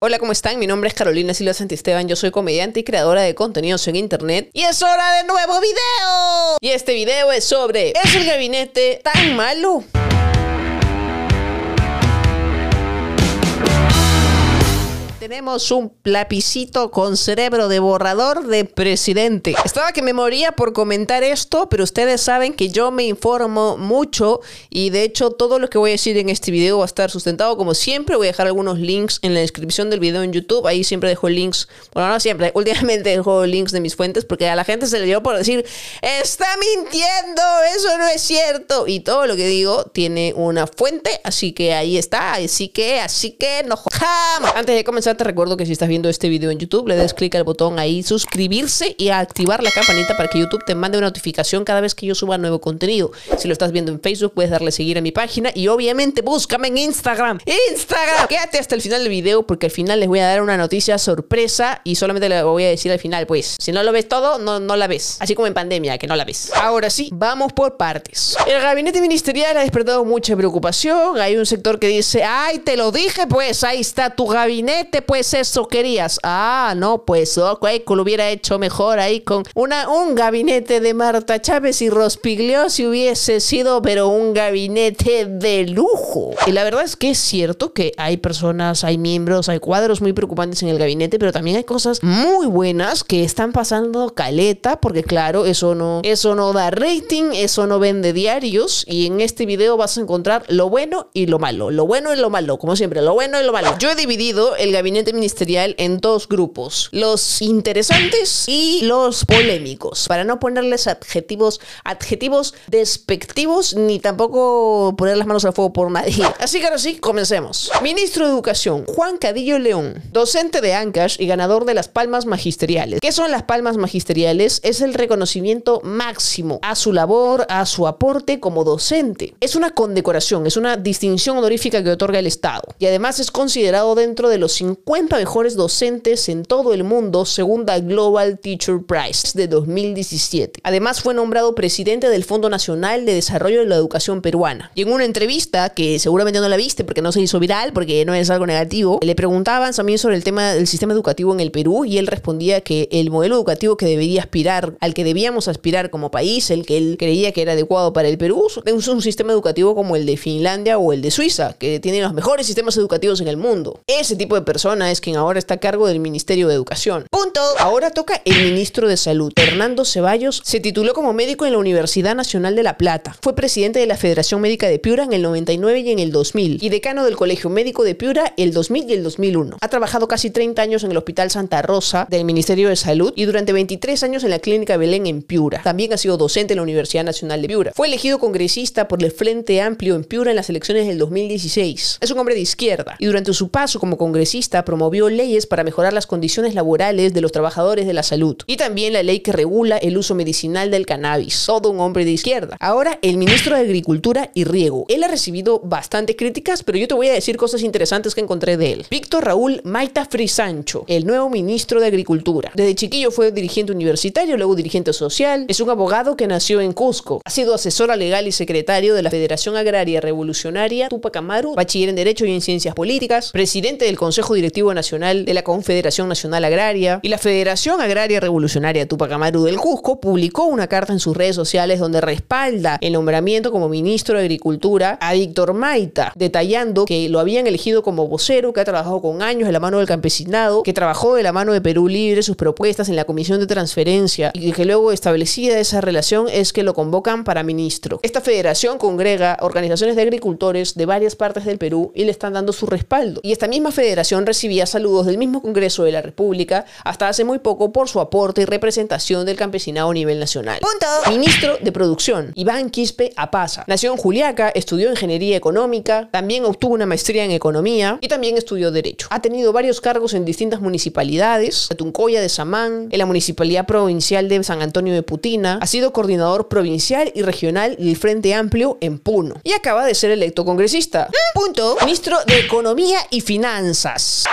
Hola, ¿cómo están? Mi nombre es Carolina Silva Santisteban, yo soy comediante y creadora de contenidos en internet y es hora de nuevo video. Y este video es sobre ¿Es el gabinete tan malo? Tenemos un lapicito con cerebro de borrador de presidente. Estaba que me moría por comentar esto, pero ustedes saben que yo me informo mucho y de hecho todo lo que voy a decir en este video va a estar sustentado como siempre. Voy a dejar algunos links en la descripción del video en YouTube. Ahí siempre dejo links. Bueno, no siempre. Últimamente dejo links de mis fuentes porque a la gente se le dio por decir, está mintiendo, eso no es cierto. Y todo lo que digo tiene una fuente, así que ahí está. Así que, así que no jodamos. Antes de comenzar te recuerdo que si estás viendo este video en YouTube, le des clic al botón ahí, suscribirse y activar la campanita para que YouTube te mande una notificación cada vez que yo suba nuevo contenido. Si lo estás viendo en Facebook, puedes darle seguir a mi página y obviamente búscame en Instagram. ¡Instagram! Quédate hasta el final del video porque al final les voy a dar una noticia sorpresa y solamente le voy a decir al final, pues, si no lo ves todo, no, no la ves. Así como en pandemia, que no la ves. Ahora sí, vamos por partes. El gabinete ministerial ha despertado mucha preocupación. Hay un sector que dice, ay, te lo dije, pues, ahí está tu gabinete, pues eso querías. Ah, no, pues ok, lo hubiera hecho mejor ahí con un gabinete de Marta Chávez y Rospiglio si hubiese sido, pero un gabinete de lujo. Y la verdad es que es cierto que hay personas, hay miembros, hay cuadros muy preocupantes en el gabinete, pero también hay cosas muy buenas que están pasando caleta, porque claro, eso no, eso no da rating, eso no vende diarios, y en este video vas a encontrar lo bueno y lo malo, lo bueno y lo malo, como siempre, lo bueno y lo malo. Yo he dividido el gabinete ministerial en dos grupos, los interesantes y los polémicos, para no ponerles adjetivos, adjetivos despectivos ni tampoco poner las manos al fuego por nadie. Así que ahora sí, comencemos. Ministro de Educación, Juan Cadillo León, docente de Ancash y ganador de las palmas magisteriales. ¿Qué son las palmas magisteriales? Es el reconocimiento máximo a su labor, a su aporte como docente. Es una condecoración, es una distinción honorífica que otorga el Estado y además es considerado dentro de los 50 50 mejores docentes en todo el mundo según la Global Teacher Prize de 2017. Además fue nombrado presidente del Fondo Nacional de Desarrollo de la Educación Peruana. Y en una entrevista, que seguramente no la viste porque no se hizo viral, porque no es algo negativo, le preguntaban también sobre el tema del sistema educativo en el Perú y él respondía que el modelo educativo que debería aspirar, al que debíamos aspirar como país, el que él creía que era adecuado para el Perú, es un sistema educativo como el de Finlandia o el de Suiza, que tienen los mejores sistemas educativos en el mundo. Ese tipo de personas es quien ahora está a cargo del Ministerio de Educación. Punto. Ahora toca el ministro de Salud. Fernando Ceballos se tituló como médico en la Universidad Nacional de La Plata. Fue presidente de la Federación Médica de Piura en el 99 y en el 2000 y decano del Colegio Médico de Piura el 2000 y el 2001. Ha trabajado casi 30 años en el Hospital Santa Rosa del Ministerio de Salud y durante 23 años en la Clínica Belén en Piura. También ha sido docente en la Universidad Nacional de Piura. Fue elegido congresista por el Frente Amplio en Piura en las elecciones del 2016. Es un hombre de izquierda y durante su paso como congresista promovió leyes para mejorar las condiciones laborales de los trabajadores de la salud y también la ley que regula el uso medicinal del cannabis. Todo un hombre de izquierda. Ahora, el ministro de Agricultura y Riego. Él ha recibido bastantes críticas, pero yo te voy a decir cosas interesantes que encontré de él. Víctor Raúl Maita Frisancho, el nuevo ministro de Agricultura. Desde chiquillo fue dirigente universitario, luego dirigente social. Es un abogado que nació en Cusco. Ha sido asesora legal y secretario de la Federación Agraria Revolucionaria Tupac Amaru, bachiller en Derecho y en Ciencias Políticas, presidente del Consejo Directivo Nacional de la Confederación Nacional Agraria y la Federación Agraria Revolucionaria Tupac Amaru del Cusco publicó una carta en sus redes sociales donde respalda el nombramiento como ministro de Agricultura a Víctor Maita, detallando que lo habían elegido como vocero, que ha trabajado con años de la mano del campesinado, que trabajó de la mano de Perú Libre sus propuestas en la Comisión de Transferencia y que luego establecida esa relación es que lo convocan para ministro. Esta federación congrega organizaciones de agricultores de varias partes del Perú y le están dando su respaldo. Y esta misma federación recibía saludos del mismo Congreso de la República hasta hace muy poco por su aporte y representación del campesinado a nivel nacional. Punto. Ministro de Producción, Iván Quispe Apaza. Nació en Juliaca, estudió Ingeniería Económica, también obtuvo una maestría en Economía y también estudió Derecho. Ha tenido varios cargos en distintas municipalidades, Tuncoya de Samán, en la Municipalidad Provincial de San Antonio de Putina, ha sido coordinador provincial y regional del Frente Amplio en Puno y acaba de ser electo congresista. Punto. Ministro de Economía y Finanzas.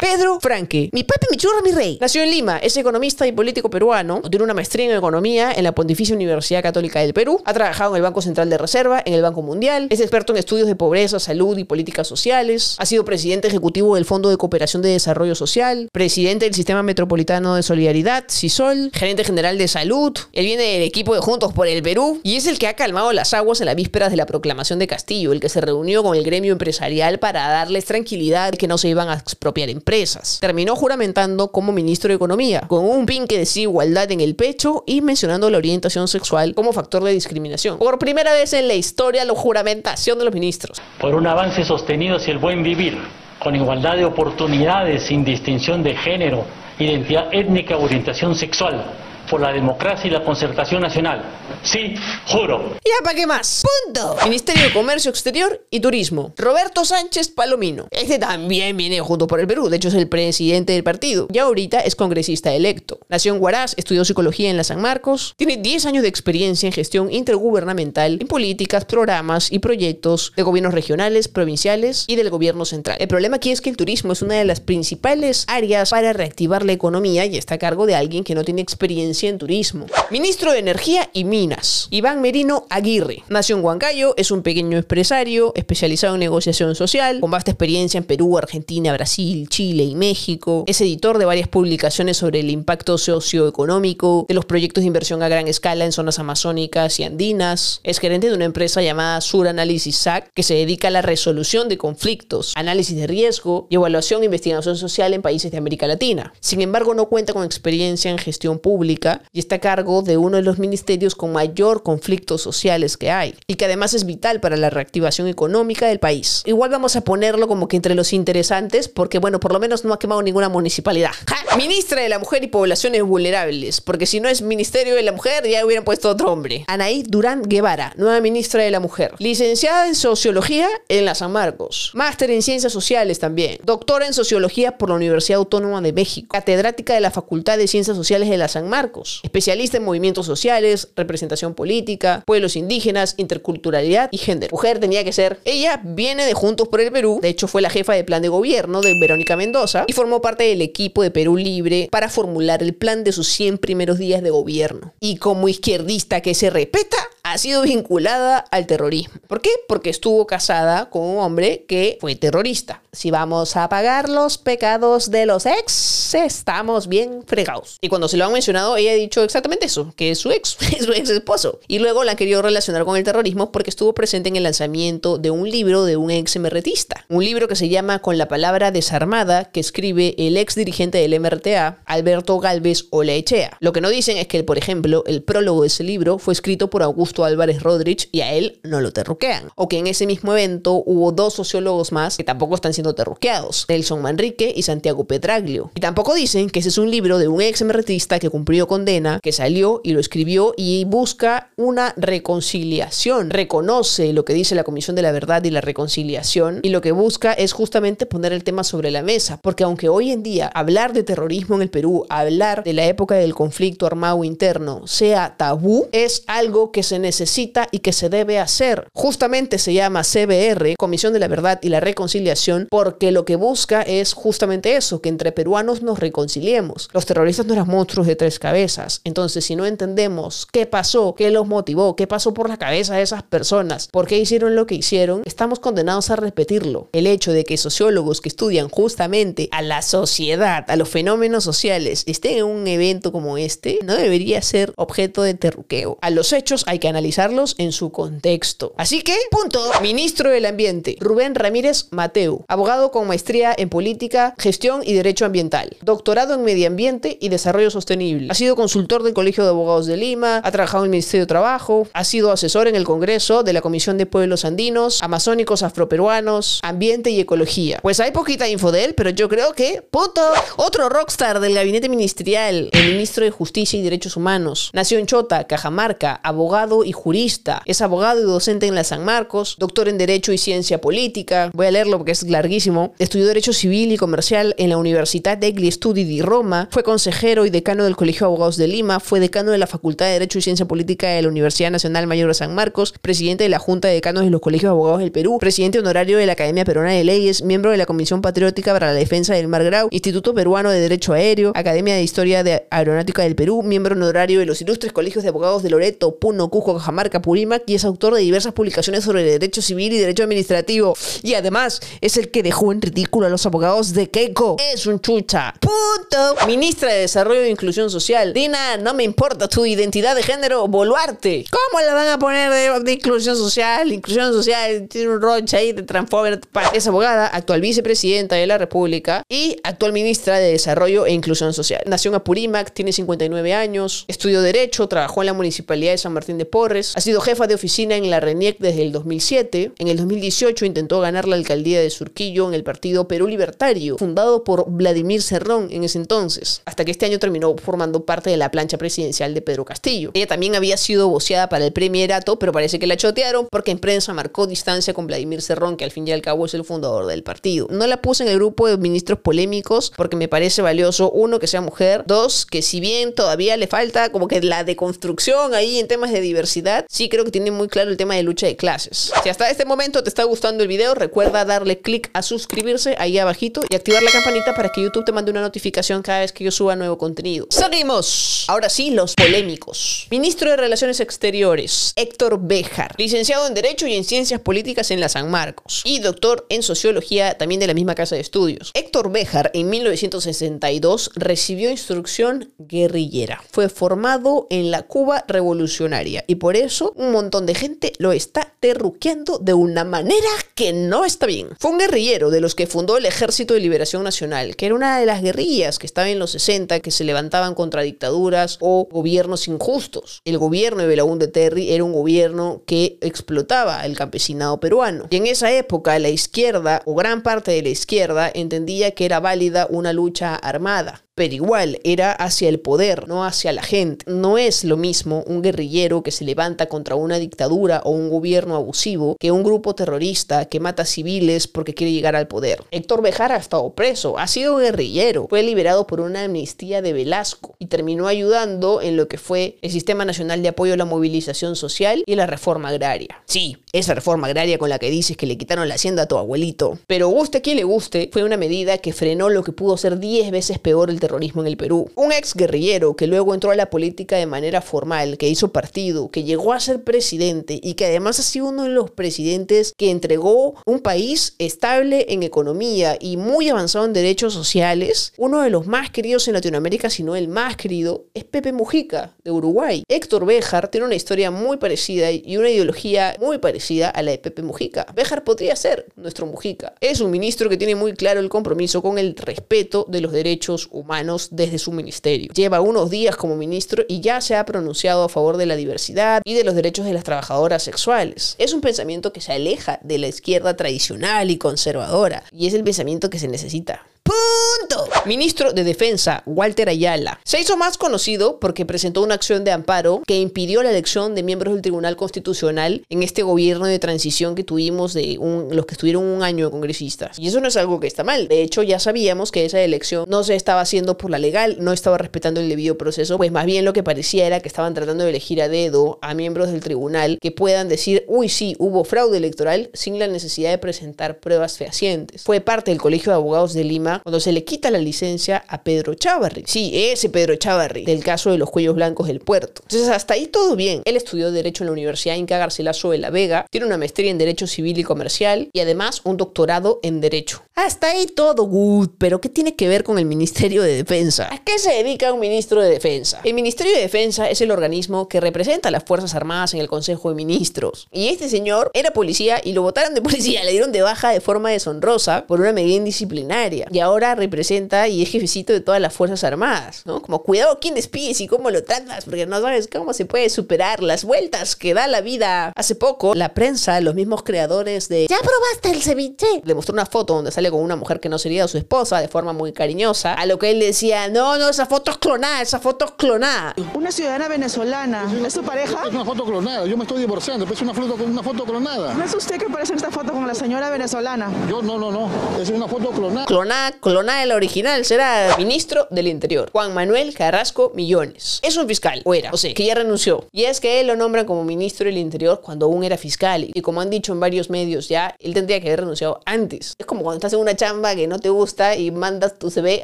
Pedro Franque, mi papi, mi churro, mi rey. Nació en Lima, es economista y político peruano, tiene una maestría en economía en la Pontificia Universidad Católica del Perú, ha trabajado en el Banco Central de Reserva, en el Banco Mundial, es experto en estudios de pobreza, salud y políticas sociales, ha sido presidente ejecutivo del Fondo de Cooperación de Desarrollo Social, presidente del Sistema Metropolitano de Solidaridad, CISOL, gerente general de salud, él viene del equipo de Juntos por el Perú y es el que ha calmado las aguas en las vísperas de la proclamación de Castillo, el que se reunió con el gremio empresarial para darles tranquilidad que no se iban a expropiar empresas. Terminó juramentando como ministro de Economía, con un pin que decía igualdad en el pecho y mencionando la orientación sexual como factor de discriminación. Por primera vez en la historia, la juramentación de los ministros. Por un avance sostenido hacia el buen vivir, con igualdad de oportunidades sin distinción de género, identidad étnica orientación sexual por la democracia y la concertación nacional. Sí, juro. ¿Ya para qué más? Punto. Ministerio de Comercio Exterior y Turismo. Roberto Sánchez Palomino. Este también viene junto por el Perú. De hecho, es el presidente del partido. Y ahorita es congresista electo. Nació en Huaraz, estudió psicología en la San Marcos. Tiene 10 años de experiencia en gestión intergubernamental, en políticas, programas y proyectos de gobiernos regionales, provinciales y del gobierno central. El problema aquí es que el turismo es una de las principales áreas para reactivar la economía y está a cargo de alguien que no tiene experiencia en turismo. Ministro de Energía y Minas, Iván Merino Aguirre. Nació en Huancayo, es un pequeño empresario especializado en negociación social, con vasta experiencia en Perú, Argentina, Brasil, Chile y México. Es editor de varias publicaciones sobre el impacto socioeconómico de los proyectos de inversión a gran escala en zonas amazónicas y andinas. Es gerente de una empresa llamada Sur Análisis SAC, que se dedica a la resolución de conflictos, análisis de riesgo y evaluación e investigación social en países de América Latina. Sin embargo, no cuenta con experiencia en gestión pública y está a cargo de uno de los ministerios con mayor conflictos sociales que hay y que además es vital para la reactivación económica del país. Igual vamos a ponerlo como que entre los interesantes porque bueno, por lo menos no ha quemado ninguna municipalidad. Ministra de la Mujer y Poblaciones Vulnerables, porque si no es Ministerio de la Mujer ya hubieran puesto otro hombre. Anaí Durán Guevara, nueva ministra de la Mujer. Licenciada en Sociología en la San Marcos. Máster en Ciencias Sociales también. Doctora en Sociología por la Universidad Autónoma de México. Catedrática de la Facultad de Ciencias Sociales de la San Marcos especialista en movimientos sociales, representación política, pueblos indígenas, interculturalidad y género. Mujer tenía que ser. Ella viene de Juntos por el Perú, de hecho fue la jefa de plan de gobierno de Verónica Mendoza y formó parte del equipo de Perú Libre para formular el plan de sus 100 primeros días de gobierno. Y como izquierdista que se respeta, sido vinculada al terrorismo. ¿Por qué? Porque estuvo casada con un hombre que fue terrorista. Si vamos a pagar los pecados de los ex, estamos bien fregados. Y cuando se lo han mencionado, ella ha dicho exactamente eso, que es su ex, es su ex esposo. Y luego la han querido relacionar con el terrorismo porque estuvo presente en el lanzamiento de un libro de un ex MRTista. Un libro que se llama Con la palabra desarmada, que escribe el ex dirigente del MRTA, Alberto Galvez Olaechea. Lo que no dicen es que, por ejemplo, el prólogo de ese libro fue escrito por Augusto Álvarez Rodríguez y a él no lo terruquean. O que en ese mismo evento hubo dos sociólogos más que tampoco están siendo terruqueados, Nelson Manrique y Santiago Petraglio. Y tampoco dicen que ese es un libro de un ex emertista que cumplió condena, que salió y lo escribió y busca una reconciliación. Reconoce lo que dice la Comisión de la Verdad y la Reconciliación y lo que busca es justamente poner el tema sobre la mesa. Porque aunque hoy en día hablar de terrorismo en el Perú, hablar de la época del conflicto armado interno sea tabú, es algo que se necesita y que se debe hacer. Justamente se llama CBR, Comisión de la Verdad y la Reconciliación, porque lo que busca es justamente eso, que entre peruanos nos reconciliemos. Los terroristas no eran monstruos de tres cabezas. Entonces, si no entendemos qué pasó, qué los motivó, qué pasó por la cabeza de esas personas, por qué hicieron lo que hicieron, estamos condenados a repetirlo. El hecho de que sociólogos que estudian justamente a la sociedad, a los fenómenos sociales, estén en un evento como este, no debería ser objeto de terruqueo. A los hechos hay que analizarlos en su contexto. Así que, punto. Ministro del Ambiente, Rubén Ramírez Mateu, abogado con maestría en política, gestión y derecho ambiental, doctorado en medio ambiente y desarrollo sostenible. Ha sido consultor del Colegio de Abogados de Lima, ha trabajado en el Ministerio de Trabajo, ha sido asesor en el Congreso de la Comisión de Pueblos Andinos, Amazónicos Afroperuanos, Ambiente y Ecología. Pues hay poquita info de él, pero yo creo que, punto. Otro rockstar del gabinete ministerial, el ministro de Justicia y Derechos Humanos. Nació en Chota, Cajamarca, abogado y jurista. Es abogado y docente en la San Marcos, doctor en Derecho y Ciencia Política. Voy a leerlo porque es larguísimo. Estudió Derecho Civil y Comercial en la Universidad degli Studi di Roma. Fue consejero y decano del Colegio de Abogados de Lima. Fue decano de la Facultad de Derecho y Ciencia Política de la Universidad Nacional Mayor de San Marcos. Presidente de la Junta de Decanos de los Colegios de Abogados del Perú. Presidente honorario de la Academia Peruana de Leyes. Miembro de la Comisión Patriótica para la Defensa del Mar Grau. Instituto Peruano de Derecho Aéreo. Academia de Historia de Aeronáutica del Perú. Miembro honorario de los ilustres colegios de abogados de Loreto, Puno, Cusco, Cajamarca, Purímac y es autor de diversas publicaciones sobre derecho civil y derecho administrativo. Y además es el que dejó en ridículo a los abogados de Keiko. Es un chucha. Punto. Ministra de Desarrollo e Inclusión Social. Dina, no me importa tu identidad de género, Boluarte. ¿Cómo la van a poner de, inclusión social? Inclusión social tiene un roncha ahí de transfóbico. Es abogada, actual vicepresidenta de la República y actual ministra de Desarrollo e Inclusión Social. Nació en Apurímac, tiene 59 años, estudió Derecho, trabajó en la Municipalidad de San Martín de Porres, ha sido jefa de oficina en la RENIEC desde el 2007. En el 2018 intentó ganar la alcaldía de Surquillo en el partido Perú Libertario, fundado por Vladimir Cerrón en ese entonces, hasta que este año terminó formando parte de la plancha presidencial de Pedro Castillo. Ella también había sido voceada para el premierato, pero parece que la chotearon porque en prensa marcó distancia con Vladimir Cerrón, que al fin y al cabo es el fundador del partido. No la puse en el grupo de ministros polémicos porque me parece valioso, uno, que sea mujer, dos, que si bien todavía le falta como que la deconstrucción ahí en temas de diversidad, sí creo que tiene muy claro el tema de lucha de clases. Si hasta este momento te está gustando el video, recuerda darle clic a suscribirse ahí abajito y activar la campanita para que YouTube te mande una notificación cada vez que yo suba nuevo contenido. Seguimos. Ahora sí, los polémicos. Ministro de Relaciones Exteriores, Héctor Béjar, licenciado en Derecho y en Ciencias Políticas en la San Marcos y doctor en Sociología también de la misma casa de estudios. Héctor Béjar en 1962 recibió instrucción guerrillera. Fue formado en la Cuba revolucionaria y por eso un montón de gente lo está terruqueando de una manera que no está bien. Fue un guerrillero de los que fundó el Ejército de Liberación Nacional, que era una de las guerrillas que estaba en los 60 que se levantaban contra dictaduras o gobiernos injustos. El gobierno de Belaúnde Terry era un gobierno que explotaba el campesinado peruano. Y en esa época la izquierda o gran parte de la izquierda entendía que era válida una lucha armada pero igual era hacia el poder, no hacia la gente. No es lo mismo un guerrillero que se levanta contra una dictadura o un gobierno abusivo que un grupo terrorista que mata civiles porque quiere llegar al poder. Héctor Bejar ha estado preso, ha sido guerrillero, fue liberado por una amnistía de Velasco y terminó ayudando en lo que fue el Sistema Nacional de Apoyo a la Movilización Social y la reforma agraria. Sí, esa reforma agraria con la que dices que le quitaron la hacienda a tu abuelito. Pero guste quien le guste, fue una medida que frenó lo que pudo ser 10 veces peor el terrorismo en el Perú. Un ex guerrillero que luego entró a la política de manera formal, que hizo partido, que llegó a ser presidente y que además ha sido uno de los presidentes que entregó un país estable en economía y muy avanzado en derechos sociales, uno de los más queridos en Latinoamérica, si no el más querido, es Pepe Mujica, de Uruguay. Héctor Béjar tiene una historia muy parecida y una ideología muy parecida a la de Pepe Mujica. Béjar podría ser nuestro Mujica. Es un ministro que tiene muy claro el compromiso con el respeto de los derechos humanos desde su ministerio. Lleva unos días como ministro y ya se ha pronunciado a favor de la diversidad y de los derechos de las trabajadoras sexuales. Es un pensamiento que se aleja de la izquierda tradicional y conservadora y es el pensamiento que se necesita. Punto. Ministro de Defensa, Walter Ayala, se hizo más conocido porque presentó una acción de amparo que impidió la elección de miembros del Tribunal Constitucional en este gobierno de transición que tuvimos de los que estuvieron un año de congresistas. Y eso no es algo que está mal. De hecho, ya sabíamos que esa elección no se estaba haciendo por la legal, no estaba respetando el debido proceso, pues más bien lo que parecía era que estaban tratando de elegir a dedo a miembros del tribunal que puedan decir, uy, sí, hubo fraude electoral sin la necesidad de presentar pruebas fehacientes. Fue parte del Colegio de Abogados de Lima cuando se le quita la licencia a Pedro Chávarri. Sí, ese Pedro Chávarri, del caso de los cuellos blancos del puerto. Entonces, hasta ahí todo bien. Él estudió Derecho en la Universidad Inca Garcilaso de la Vega, tiene una maestría en Derecho Civil y Comercial y además un doctorado en Derecho. Hasta ahí todo good, pero ¿qué tiene que ver con el Ministerio de Defensa? ¿A qué se dedica un ministro de Defensa? El Ministerio de Defensa es el organismo que representa a las Fuerzas Armadas en el Consejo de Ministros. Y este señor era policía y lo votaron de policía, le dieron de baja de forma deshonrosa por una medida indisciplinaria. Y ahora representa y es jefecito de todas las Fuerzas Armadas, ¿no? Como cuidado quién despides y cómo lo tratas, porque no sabes cómo se puede superar las vueltas que da la vida. Hace poco, la prensa, los mismos creadores de ¿Ya probaste el ceviche? Le mostró una foto donde sale con una mujer que no sería su esposa de forma muy cariñosa, a lo que él decía, no, no, esa foto es clonada, esa foto es clonada. Una ciudadana venezolana, ¿es su pareja? Es una foto clonada, yo me estoy divorciando, pero es una foto, una foto clonada. ¿No es usted que aparece en esta foto con la señora venezolana? Yo no, no, no, es una foto clonada. Clonada, clonada de la original, será ministro del Interior, Juan Manuel Carrasco Millones. Es un fiscal, o o sea, que ya renunció. Y es que él lo nombra como ministro del Interior cuando aún era fiscal. Y como han dicho en varios medios ya, él tendría que haber renunciado antes. Es como cuando estás en una chamba que no te gusta y mandas tu CV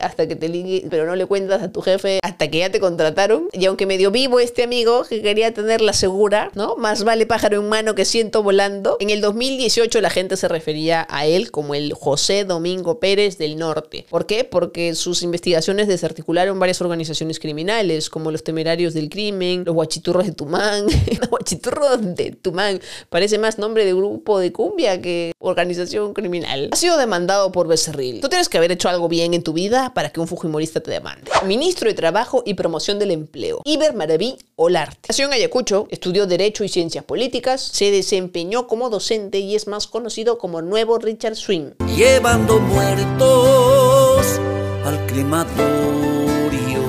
hasta que te ligue, pero no le cuentas a tu jefe hasta que ya te contrataron. Y aunque medio vivo este amigo que quería tenerla segura, ¿no? Más vale pájaro en mano que siento volando. En el 2018 la gente se refería a él como el José Domingo Pérez del Norte. ¿Por qué? Porque sus investigaciones desarticularon varias organizaciones criminales, como los temerarios del crimen, los guachiturros de Tumán, los guachiturros de Tumán. Parece más nombre de grupo de cumbia que organización criminal. Ha sido demandado por Becerril. Tú tienes que haber hecho algo bien en tu vida para que un fujimorista te demande. Ministro de Trabajo y Promoción del Empleo. Iber Maraví Olarte. Nació en Ayacucho, estudió Derecho y Ciencias Políticas, se desempeñó como docente y es más conocido como Nuevo Richard Swing. Llevando muertos al crematorio.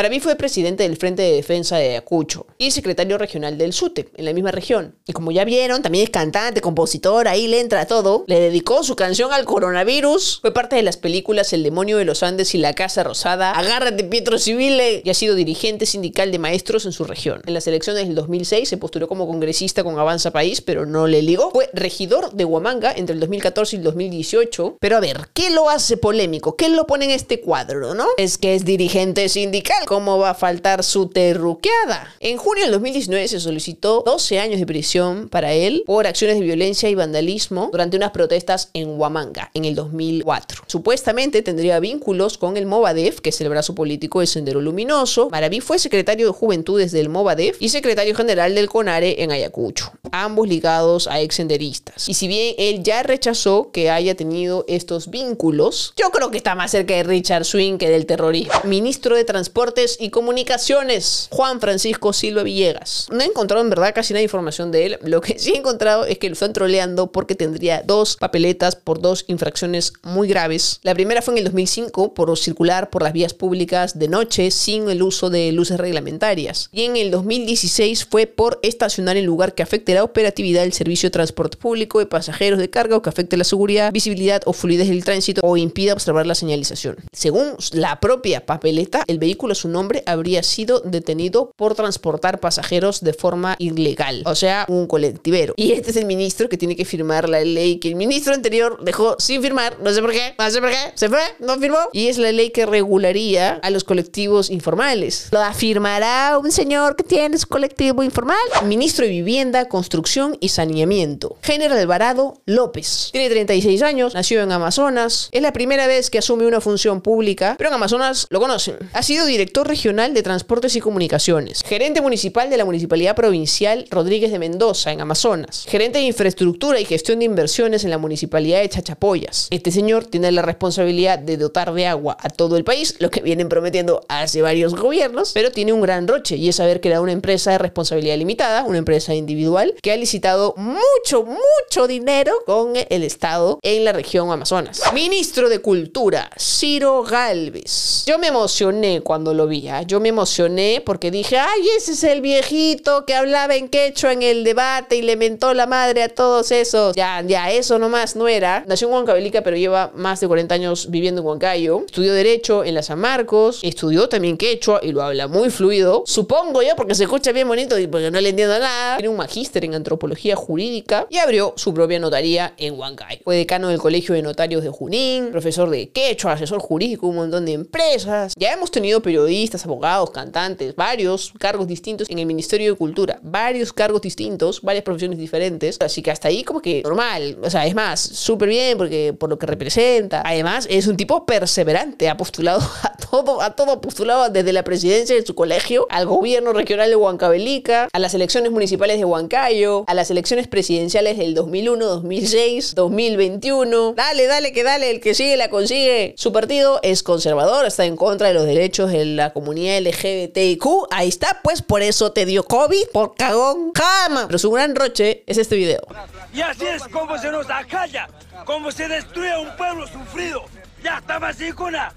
Para mí fue presidente del Frente de Defensa de Ayacucho y secretario regional del SUTE, en la misma región. Y como ya vieron, también es cantante, compositor, ahí le entra todo. Le dedicó su canción al coronavirus. Fue parte de las películas El demonio de los Andes y La Casa Rosada. Agárrate, Pietro Civile. Y ha sido dirigente sindical de maestros en su región. En las elecciones del 2006 se postuló como congresista con Avanza País, pero no le ligó. Fue regidor de Huamanga entre el 2014 y el 2018. Pero a ver, ¿qué lo hace polémico? ¿Qué lo pone en este cuadro, no? Es que es dirigente sindical. ¿Cómo va a faltar su terruqueada? En junio del 2019 se solicitó 12 años de prisión para él por acciones de violencia y vandalismo durante unas protestas en Huamanga en el 2004. Supuestamente tendría vínculos con el Movadef, que es el brazo político de Sendero Luminoso. Maraví fue secretario de Juventudes del Movadef y secretario general del CONARE en Ayacucho, ambos ligados a exsenderistas. Y si bien él ya rechazó que haya tenido estos vínculos, yo creo que está más cerca de Richard Swing que del terrorismo. Ministro de Y Comunicaciones, Juan Francisco Silva Villegas. No he encontrado en verdad casi nada de información de él. Lo que sí he encontrado es que lo están troleando porque tendría dos papeletas por dos infracciones muy graves. La primera fue en el 2005 por circular por las vías públicas de noche sin el uso de luces reglamentarias. Y en el 2016 fue por estacionar en lugar que afecte la operatividad del servicio de transporte público de pasajeros de carga o que afecte la seguridad, visibilidad o fluidez del tránsito o impida observar la señalización. Según la propia papeleta, el vehículo su nombre habría sido detenido por transportar pasajeros de forma ilegal, o sea, un colectivero. Y este es el ministro que tiene que firmar la ley que el ministro anterior dejó sin firmar, no sé por qué, no sé por qué, se fue, no firmó. Y es la ley que regularía a los colectivos informales. Lo afirmará un señor que tiene su colectivo informal. Ministro de Vivienda, Construcción y Saneamiento. General Alvarado López. Tiene 36 años, nació en Amazonas. Es la primera vez que asume una función pública, pero en Amazonas lo conocen. Ha sido director regional de Transportes y Comunicaciones, gerente municipal de la Municipalidad Provincial Rodríguez de Mendoza, en Amazonas, gerente de Infraestructura y Gestión de Inversiones en la Municipalidad de Chachapoyas. Este señor tiene la responsabilidad de dotar de agua a todo el país, lo que vienen prometiendo hace varios gobiernos, pero tiene un gran roche y es haber creado una empresa de responsabilidad limitada, una empresa individual, que ha licitado mucho, mucho dinero con el Estado en la región Amazonas. Ministro de Cultura, Ciro Galvez. Yo me emocioné cuando lo vi, ¿ah? yo me emocioné porque dije, ay, ese es el viejito que hablaba en quechua en el debate y le mentó la madre a todos esos. Ya, ya, eso nomás no era. Nació en Huancavelica, pero lleva más de 40 años viviendo en Huancayo. Estudió Derecho en la San Marcos, estudió también quechua y lo habla muy fluido. Supongo yo, porque se escucha bien bonito y porque no le entiendo nada. Tiene un magíster en antropología jurídica y abrió su propia notaría en Huancayo. Fue decano del Colegio de Notarios de Junín, profesor de quechua, asesor jurídico, un montón de empresas. Ya hemos tenido periodistas, abogados, cantantes, varios cargos distintos en el Ministerio de Cultura, varios cargos distintos, varias profesiones diferentes. Así que hasta ahí como que normal. O sea, es más, súper bien porque por lo que representa. Además, es un tipo perseverante. Ha postulado a todo, a todo postulado desde la presidencia de su colegio, al gobierno regional de Huancavelica, a las elecciones municipales de Huancayo. a las elecciones presidenciales del 2001, 2006, 2021. Dale, dale, que dale, el que sigue la consigue. Su partido es conservador, está en contra de los derechos de la comunidad LGBTIQ. Ahí está, pues por eso te dio COVID, por cagón, cama. Pero su gran roche es este video. Y así es como se nos acalla, como se destruye un pueblo sufrido. Ya con la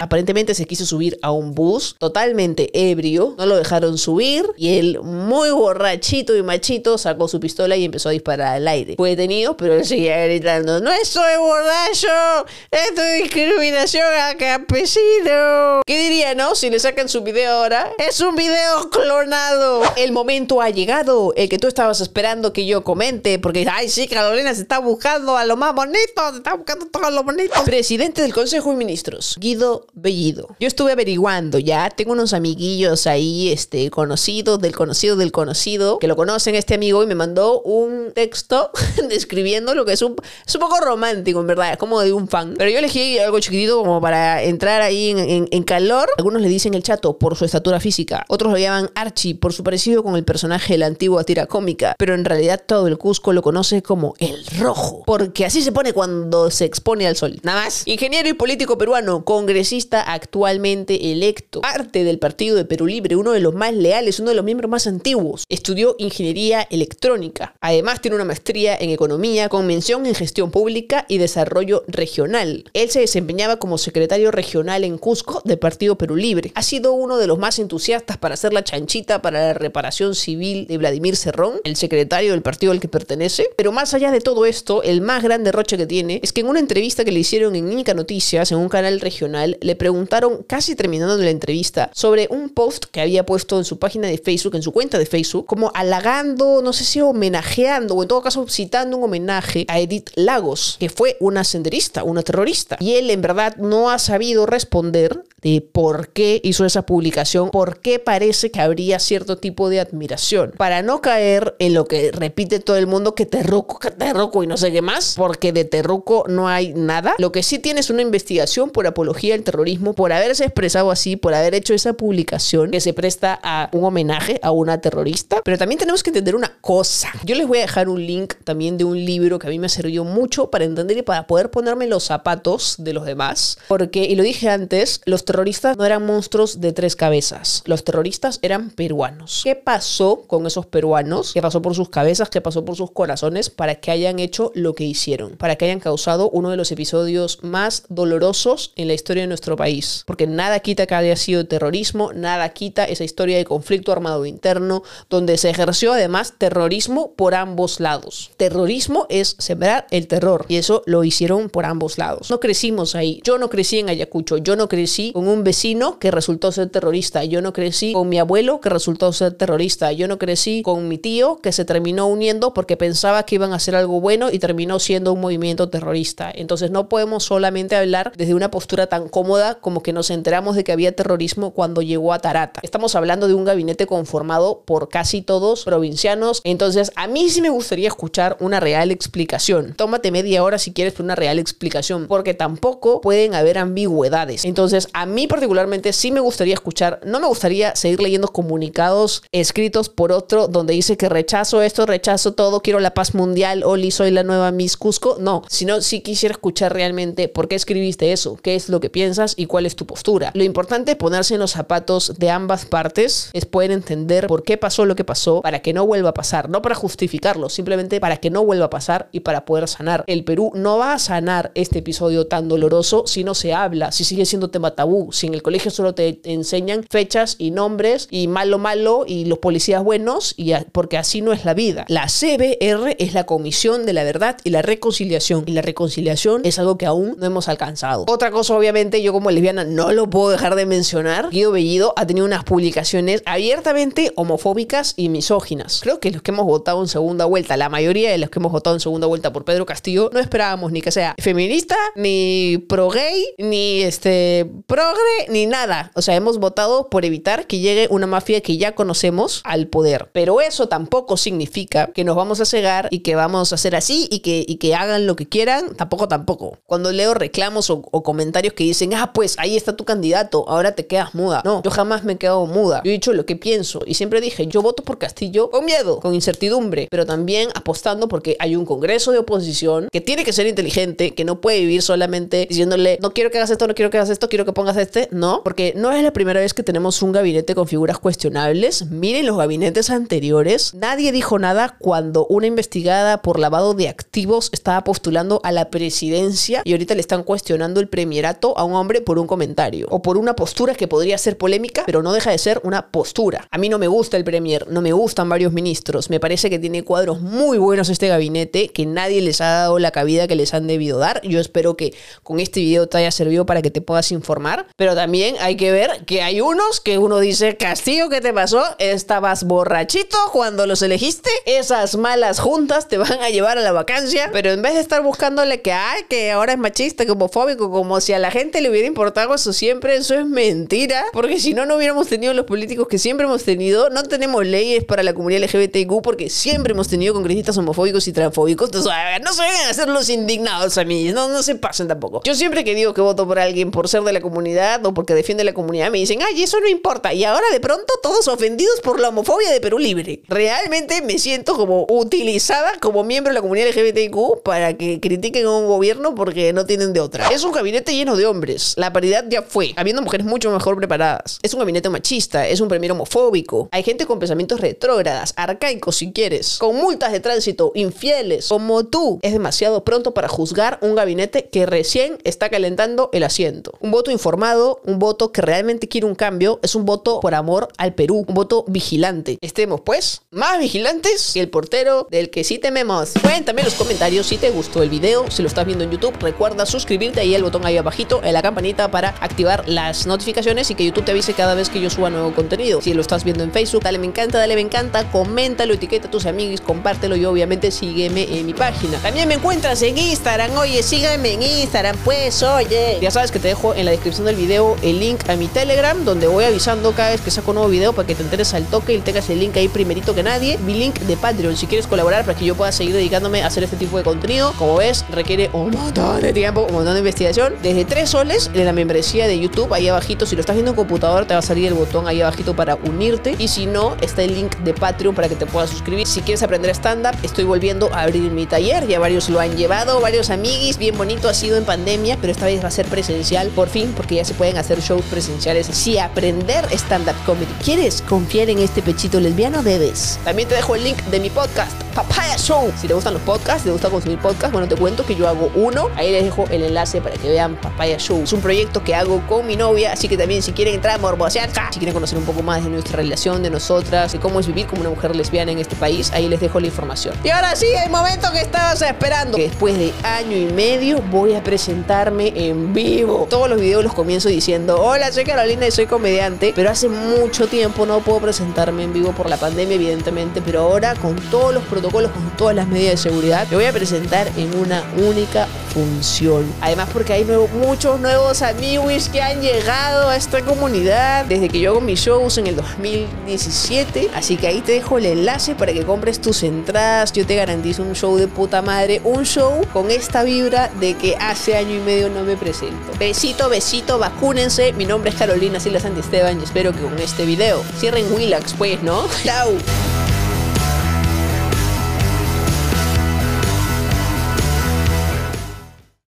Aparentemente se quiso subir a un bus totalmente ebrio, no lo dejaron subir y él muy borrachito y machito sacó su pistola y empezó a disparar al aire. Fue detenido, pero él seguía gritando, no soy borracho, esto es discriminación a campesino. ¿Qué diría, no? Si le sacan su video ahora. Es un video clonado. El momento ha llegado, el que tú estabas esperando que yo comente, porque, ay, sí, Carolina se está buscando a lo más bonito, se está buscando todo lo bonito. Presidente del Consejo de Ministros, Guido Bellido. Yo estuve averiguando ya, tengo unos amiguillos ahí, este, conocidos, del conocido del conocido, que lo conocen este amigo y me mandó un texto describiendo lo que es un, es un poco romántico, en verdad, es como de un fan. Pero yo elegí algo chiquitito como para entrar ahí en, calor. Algunos le dicen el chato por su estatura física, otros lo llaman Archie por su parecido con el personaje de la antigua tira cómica, pero en realidad todo el Cusco lo conoce como el rojo, porque así se pone cuando se expone al sol. Nada más. Y Ingeniero y político peruano, congresista actualmente electo, parte del Partido de Perú Libre, uno de los más leales, uno de los miembros más antiguos. Estudió ingeniería electrónica. Además tiene una maestría en economía con mención en gestión pública y desarrollo regional. Él se desempeñaba como secretario regional en Cusco del Partido Perú Libre. Ha sido uno de los más entusiastas para hacer la chanchita para la reparación civil de Vladimir Cerrón, el secretario del partido al que pertenece. Pero más allá de todo esto, el más grande roche que tiene es que en una entrevista que le hicieron en Nica Noticias, en un canal regional, le preguntaron, casi terminando la entrevista, sobre un post que había puesto en su página de Facebook, en su cuenta de Facebook, como halagando, no sé si homenajeando, o en todo caso citando un homenaje a Edith Lagos, que fue una senderista, una terrorista. Y él en verdad no ha sabido responder de por qué hizo esa publicación, por qué parece que habría cierto tipo de admiración. Para no caer en lo que repite todo el mundo, que terruco, que terruco y no sé qué más, porque de terruco no hay nada. Lo que sí tiene es una investigación por apología al terrorismo, por haberse expresado así, por haber hecho esa publicación que se presta a un homenaje a una terrorista. Pero también tenemos que entender una cosa. Yo les voy a dejar un link también de un libro que a mí me sirvió mucho para entender y para poder ponerme los zapatos de los demás. Porque, y lo dije antes, los terroristas no eran monstruos de tres cabezas. Los terroristas eran peruanos. ¿Qué pasó con esos peruanos? ¿Qué pasó por sus cabezas? ¿Qué pasó por sus corazones para que hayan hecho lo que hicieron? Para que hayan causado uno de los episodios más dolorosos en la historia de nuestro país. Porque nada quita que haya sido terrorismo, nada quita esa historia de conflicto armado interno, donde se ejerció además terrorismo por ambos lados. Terrorismo es sembrar el terror y eso lo hicieron por ambos lados. No crecimos ahí. Yo no crecí en Ayacucho. Yo no crecí con un vecino que resultó ser terrorista. Yo no crecí con mi abuelo que resultó ser terrorista. Yo no crecí con mi tío que se terminó uniendo porque pensaba que iban a hacer algo bueno y terminó siendo un movimiento terrorista. Entonces no podemos solamente hablar desde una postura tan cómoda como que nos enteramos de que había terrorismo cuando llegó a Tarata. Estamos hablando de un gabinete conformado por casi todos provincianos. Entonces a mí sí me gustaría escuchar una real explicación. Tómate media hora si quieres una real explicación porque tampoco pueden haber ambigüedades. Entonces a mí particularmente sí me gustaría escuchar, no me gustaría seguir leyendo comunicados escritos por otro donde dice que rechazo esto, rechazo todo, quiero la paz mundial, Oli, soy la nueva Miss Cusco. No, sino sí quisiera escuchar realmente por qué escribiste eso, qué es lo que piensas y cuál es tu postura. Lo importante es ponerse en los zapatos de ambas partes es poder entender por qué pasó lo que pasó para que no vuelva a pasar, no para justificarlo, simplemente para que no vuelva a pasar y para poder sanar. El Perú no va a sanar este episodio tan doloroso si no se habla, si sigue siendo tema tabú, si en el colegio solo te enseñan fechas y nombres y malo malo y los policías buenos y porque así no es la vida. La CBR es la Comisión de la Verdad y la Reconciliación y la reconciliación es algo que aún no hemos alcanzado. Otra cosa, obviamente, yo como lesbiana no lo puedo dejar de mencionar. Guido Bellido ha tenido unas publicaciones abiertamente homofóbicas y misóginas. Creo que los que hemos votado en segunda vuelta, la mayoría de los que hemos votado en segunda vuelta por Pedro Castillo, no esperábamos ni que sea feminista, ni pro gay, ni este pro progre ni nada. O sea, hemos votado por evitar que llegue una mafia que ya conocemos al poder. Pero eso tampoco significa que nos vamos a cegar y que vamos a hacer así y que, y que hagan lo que quieran. Tampoco, tampoco. Cuando leo reclamos o, comentarios que dicen, ah, pues ahí está tu candidato, ahora te quedas muda. No, yo jamás me he quedado muda. Yo he dicho lo que pienso y siempre dije, yo voto por Castillo con miedo, con incertidumbre, pero también apostando porque hay un congreso de oposición que tiene que ser inteligente, que no puede vivir solamente diciéndole, no quiero que hagas esto, no quiero que hagas esto, quiero que pongas este. No, porque no es la primera vez que tenemos un gabinete con figuras cuestionables. Miren los gabinetes anteriores. Nadie dijo nada cuando una investigada por lavado de activos estaba postulando a la presidencia y ahorita le están cuestionando el premierato a un hombre por un comentario o por una postura que podría ser polémica, pero no deja de ser una postura. A mí no me gusta el premier, no me gustan varios ministros. Me parece que tiene cuadros muy buenos este gabinete que nadie les ha dado la cabida que les han debido dar. Yo espero que con este video te haya servido para que te puedas informar, pero también hay que ver que hay unos que uno dice, Castillo, ¿qué te pasó? Estabas borrachito cuando los elegiste. Esas malas juntas te van a llevar a la vacancia, pero en vez de estar buscándole que, ay, que ahora es machista, que homofóbico, como si a la gente le hubiera importado eso siempre, eso es mentira, porque si no, no hubiéramos tenido los políticos que siempre hemos tenido, no tenemos leyes para la comunidad LGBTQ porque siempre hemos tenido congresistas homofóbicos y transfóbicos, entonces, no se vengan a hacer los indignados a mí, no, no se pasen tampoco. Yo siempre que digo que voto por alguien por ser de la comunidad o porque defiende la comunidad, me dicen, ay, eso no importa, y ahora de pronto todos ofendidos por la homofobia de Perú Libre. Realmente me siento como utilizada como miembro de la comunidad LGBTQ para que critiquen a un gobierno porque no tienen otra. Es un gabinete lleno de hombres. La paridad ya fue, habiendo mujeres mucho mejor preparadas. Es un gabinete machista, es un premier homofóbico. Hay gente con pensamientos retrógradas, arcaicos si quieres, con multas de tránsito, infieles, como tú. Es demasiado pronto para juzgar un gabinete que recién está calentando el asiento. Un voto informado, un voto que realmente quiere un cambio, es un voto por amor al Perú, un voto vigilante. Estemos pues más vigilantes que el portero del que sí tememos. Cuéntame en los comentarios si te gustó el video, si lo estás viendo en YouTube, recuerda suscribirte ahí el botón ahí abajito, en la campanita para activar las notificaciones y que YouTube te avise cada vez que yo suba nuevo contenido. Si lo estás viendo en Facebook, dale me encanta, dale me encanta, coméntalo, etiqueta a tus amigos, compártelo y obviamente sígueme en mi página. También me encuentras en Instagram, oye, sígueme en Instagram, pues, oye. Ya sabes que te dejo en la descripción del video el link a mi Telegram, donde voy avisando cada vez que saco un nuevo video para que te enteres al toque y tengas el link ahí primerito que nadie. Mi link de Patreon, si quieres colaborar para que yo pueda seguir dedicándome a hacer este tipo de contenido. Como ves, requiere un montón de tiempo, un montón de investigación. Desde 3 soles en la membresía de YouTube, ahí abajito. Si lo estás viendo en computador, te va a salir el botón ahí abajito para unirte. Y si no, está el link de Patreon para que te puedas suscribir. Si quieres aprender stand-up, estoy volviendo a abrir mi taller. Ya varios lo han llevado, varios amiguis. Bien bonito ha sido en pandemia, pero esta vez va a ser presencial por fin, porque ya se pueden hacer shows presenciales. Si aprender stand-up comedy quieres confiar en este pechito lesbiano, debes. También te dejo el link de mi podcast, Papaya Show. Si te gustan los podcasts, te gusta consumir podcasts, bueno, te cuento que yo hago uno. Ahí les dejo el enlace para que vean Papaya Show. Es un proyecto que hago con mi novia, así que también si quieren entrar a morbosear, si quieren conocer un poco más de nuestra relación, de nosotras, de cómo es vivir como una mujer lesbiana en este país, ahí les dejo la información. Y ahora sí, el momento que estabas esperando. Que después de año y medio voy a presentarme en vivo. Todos los videos los comienzo diciendo, hola, soy Carolina y soy comediante, pero hace mucho tiempo no puedo presentarme en vivo por la pandemia, evidentemente, pero ahora con todos los protocolos, con todas las medidas de seguridad, me voy a presentar en una única función. Además porque hay nuevo, muchos nuevos amigos que han llegado a esta comunidad desde que yo hago mis shows en el 2017, así que ahí te dejo el enlace para que compres tus entradas. Yo te garantizo un show de puta madre, un show con esta vibra de que hace año y medio no me presento. Besito, besito, vacúnense. Mi nombre es Carolina Silva Santisteban y espero que con este video cierren Willax, pues, ¿no? Chao.